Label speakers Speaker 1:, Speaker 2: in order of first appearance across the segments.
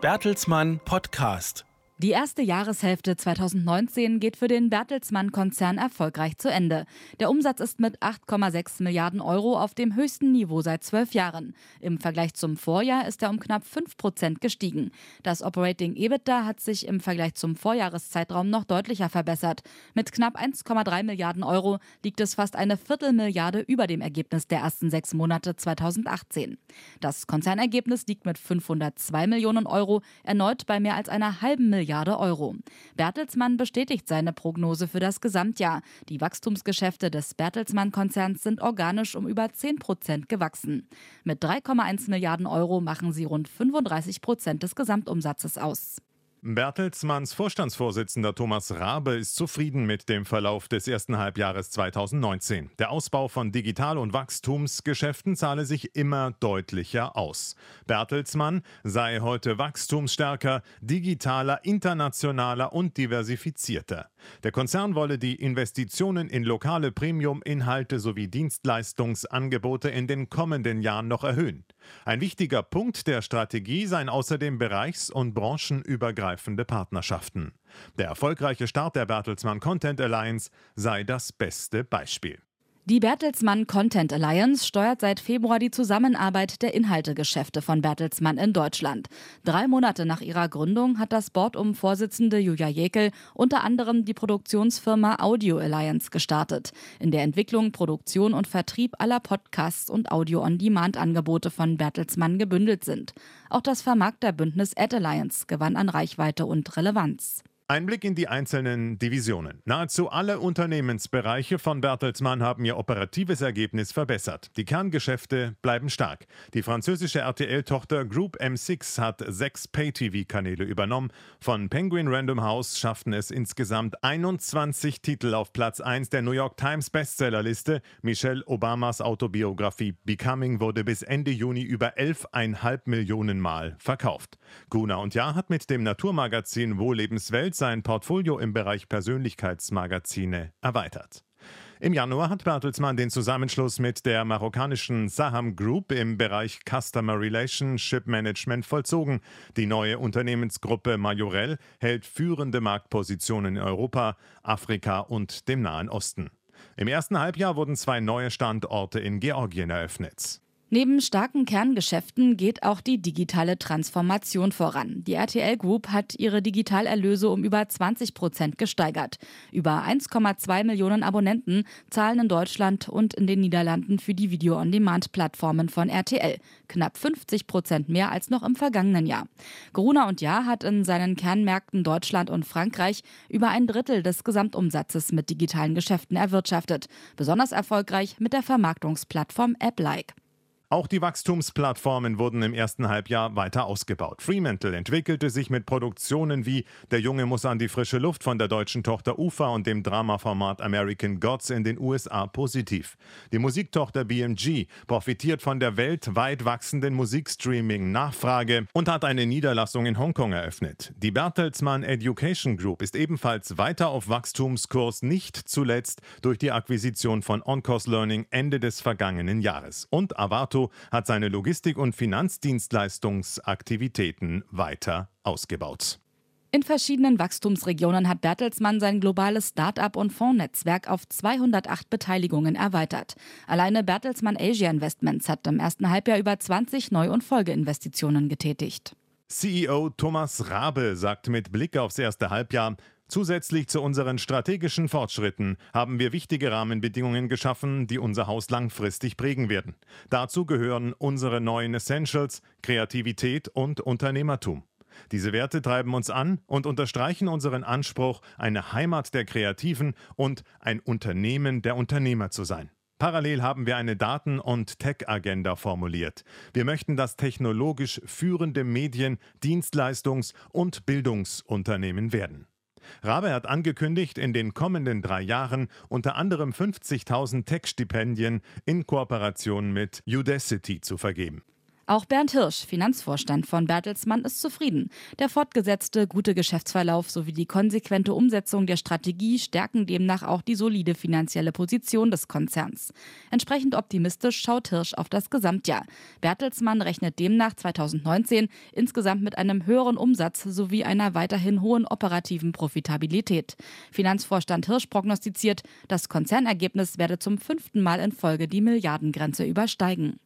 Speaker 1: Bertelsmann Podcast.
Speaker 2: Die erste Jahreshälfte 2019 geht für den Bertelsmann-Konzern erfolgreich zu Ende. Der Umsatz ist mit 8,6 Milliarden Euro auf dem höchsten Niveau seit zwölf Jahren. Im Vergleich zum Vorjahr ist er um knapp 5 Prozent gestiegen. Das Operating EBITDA hat sich im Vergleich zum Vorjahreszeitraum noch deutlicher verbessert. Mit knapp 1,3 Milliarden Euro liegt es fast eine Viertelmilliarde über dem Ergebnis der ersten sechs Monate 2018. Das Konzernergebnis liegt mit 502 Millionen Euro erneut bei mehr als einer halben Milliarde Milliarde Euro. Bertelsmann bestätigt seine Prognose für das Gesamtjahr. Die Wachstumsgeschäfte des Bertelsmann-Konzerns sind organisch um über 10 Prozent gewachsen. Mit 3,1 Milliarden Euro machen sie rund 35 Prozent des Gesamtumsatzes aus.
Speaker 3: Bertelsmanns Vorstandsvorsitzender Thomas Rabe ist zufrieden mit dem Verlauf des ersten Halbjahres 2019. Der Ausbau von Digital- und Wachstumsgeschäften zahle sich immer deutlicher aus. Bertelsmann sei heute wachstumsstärker, digitaler, internationaler und diversifizierter. Der Konzern wolle die Investitionen in lokale Premium-Inhalte sowie Dienstleistungsangebote in den kommenden Jahren noch erhöhen. Ein wichtiger Punkt der Strategie seien außerdem bereichs- und branchenübergreifende Partnerschaften. Der erfolgreiche Start der Bertelsmann Content Alliance sei das beste Beispiel.
Speaker 2: Die Bertelsmann Content Alliance steuert seit Februar die Zusammenarbeit der Inhaltegeschäfte von Bertelsmann in Deutschland. Drei Monate nach ihrer Gründung hat das Board um Vorsitzende Julia Jekel unter anderem die Produktionsfirma Audio Alliance gestartet, in der Entwicklung, Produktion und Vertrieb aller Podcasts und Audio-on-Demand-Angebote von Bertelsmann gebündelt sind. Auch das Vermarkterbündnis Ad Alliance gewann an Reichweite und Relevanz.
Speaker 3: Ein Blick in die einzelnen Divisionen. Nahezu alle Unternehmensbereiche von Bertelsmann haben ihr operatives Ergebnis verbessert. Die Kerngeschäfte bleiben stark. Die französische RTL-Tochter Group M6 hat sechs Pay-TV-Kanäle übernommen. Von Penguin Random House schafften es insgesamt 21 Titel auf Platz 1 der New York Times Bestsellerliste. Michelle Obamas Autobiografie Becoming wurde bis Ende Juni über 11,5 Millionen Mal verkauft. Guna und Ja hat mit dem Naturmagazin Wo Lebenswelt sein Portfolio im Bereich Persönlichkeitsmagazine erweitert. Im Januar hat Bertelsmann den Zusammenschluss mit der marokkanischen Saham Group im Bereich Customer Relationship Management vollzogen. Die neue Unternehmensgruppe Majorel hält führende Marktpositionen in Europa, Afrika und dem Nahen Osten. Im ersten Halbjahr wurden zwei neue Standorte in Georgien eröffnet.
Speaker 2: Neben starken Kerngeschäften geht auch die digitale Transformation voran. Die RTL Group hat ihre Digitalerlöse um über 20 Prozent gesteigert. Über 1,2 Millionen Abonnenten zahlen in Deutschland und in den Niederlanden für die Video-on-Demand-Plattformen von RTL. Knapp 50 Prozent mehr als noch im vergangenen Jahr. Gruner und Jahr hat in seinen Kernmärkten Deutschland und Frankreich über ein Drittel des Gesamtumsatzes mit digitalen Geschäften erwirtschaftet. Besonders erfolgreich mit der Vermarktungsplattform AppLike.
Speaker 3: Auch die Wachstumsplattformen wurden im ersten Halbjahr weiter ausgebaut. Fremantle entwickelte sich mit Produktionen wie Der Junge muss an die frische Luft von der deutschen Tochter UFA und dem Dramaformat American Gods in den USA positiv. Die Musiktochter BMG profitiert von der weltweit wachsenden Musikstreaming-Nachfrage und hat eine Niederlassung in Hongkong eröffnet. Die Bertelsmann Education Group ist ebenfalls weiter auf Wachstumskurs, nicht zuletzt durch die Akquisition von Oncourse Learning Ende des vergangenen Jahres. Und Avato Auto hat seine Logistik- und Finanzdienstleistungsaktivitäten weiter ausgebaut.
Speaker 2: In verschiedenen Wachstumsregionen hat Bertelsmann sein globales Start-up- und Fondsnetzwerk auf 208 Beteiligungen erweitert. Alleine Bertelsmann Asia Investments hat im ersten Halbjahr über 20 Neu- und Folgeinvestitionen getätigt.
Speaker 3: CEO Thomas Rabe sagt mit Blick aufs erste Halbjahr, Zusätzlich zu unseren strategischen Fortschritten haben wir wichtige Rahmenbedingungen geschaffen, die unser Haus langfristig prägen werden. Dazu gehören unsere neuen Essentials, Kreativität und Unternehmertum. Diese Werte treiben uns an und unterstreichen unseren Anspruch, eine Heimat der Kreativen und ein Unternehmen der Unternehmer zu sein. Parallel haben wir eine Daten- und Tech-Agenda formuliert. Wir möchten das technologisch führende Medien-, Dienstleistungs- und Bildungsunternehmen werden. Rabe hat angekündigt, in den kommenden drei Jahren unter anderem 50.000 Tech-Stipendien in Kooperation mit Udacity zu vergeben.
Speaker 2: Auch Bernd Hirsch, Finanzvorstand von Bertelsmann, ist zufrieden. Der fortgesetzte gute Geschäftsverlauf sowie die konsequente Umsetzung der Strategie stärken demnach auch die solide finanzielle Position des Konzerns. Entsprechend optimistisch schaut Hirsch auf das Gesamtjahr. Bertelsmann rechnet demnach 2019 insgesamt mit einem höheren Umsatz sowie einer weiterhin hohen operativen Profitabilität. Finanzvorstand Hirsch prognostiziert, das Konzernergebnis werde zum fünften Mal in Folge die Milliardengrenze übersteigen.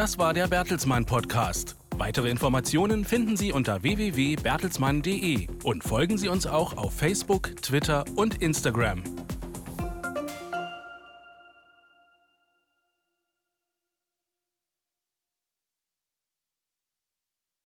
Speaker 1: Das war der Bertelsmann Podcast. Weitere Informationen finden Sie unter www.bertelsmann.de und folgen Sie uns auch auf Facebook, Twitter und Instagram.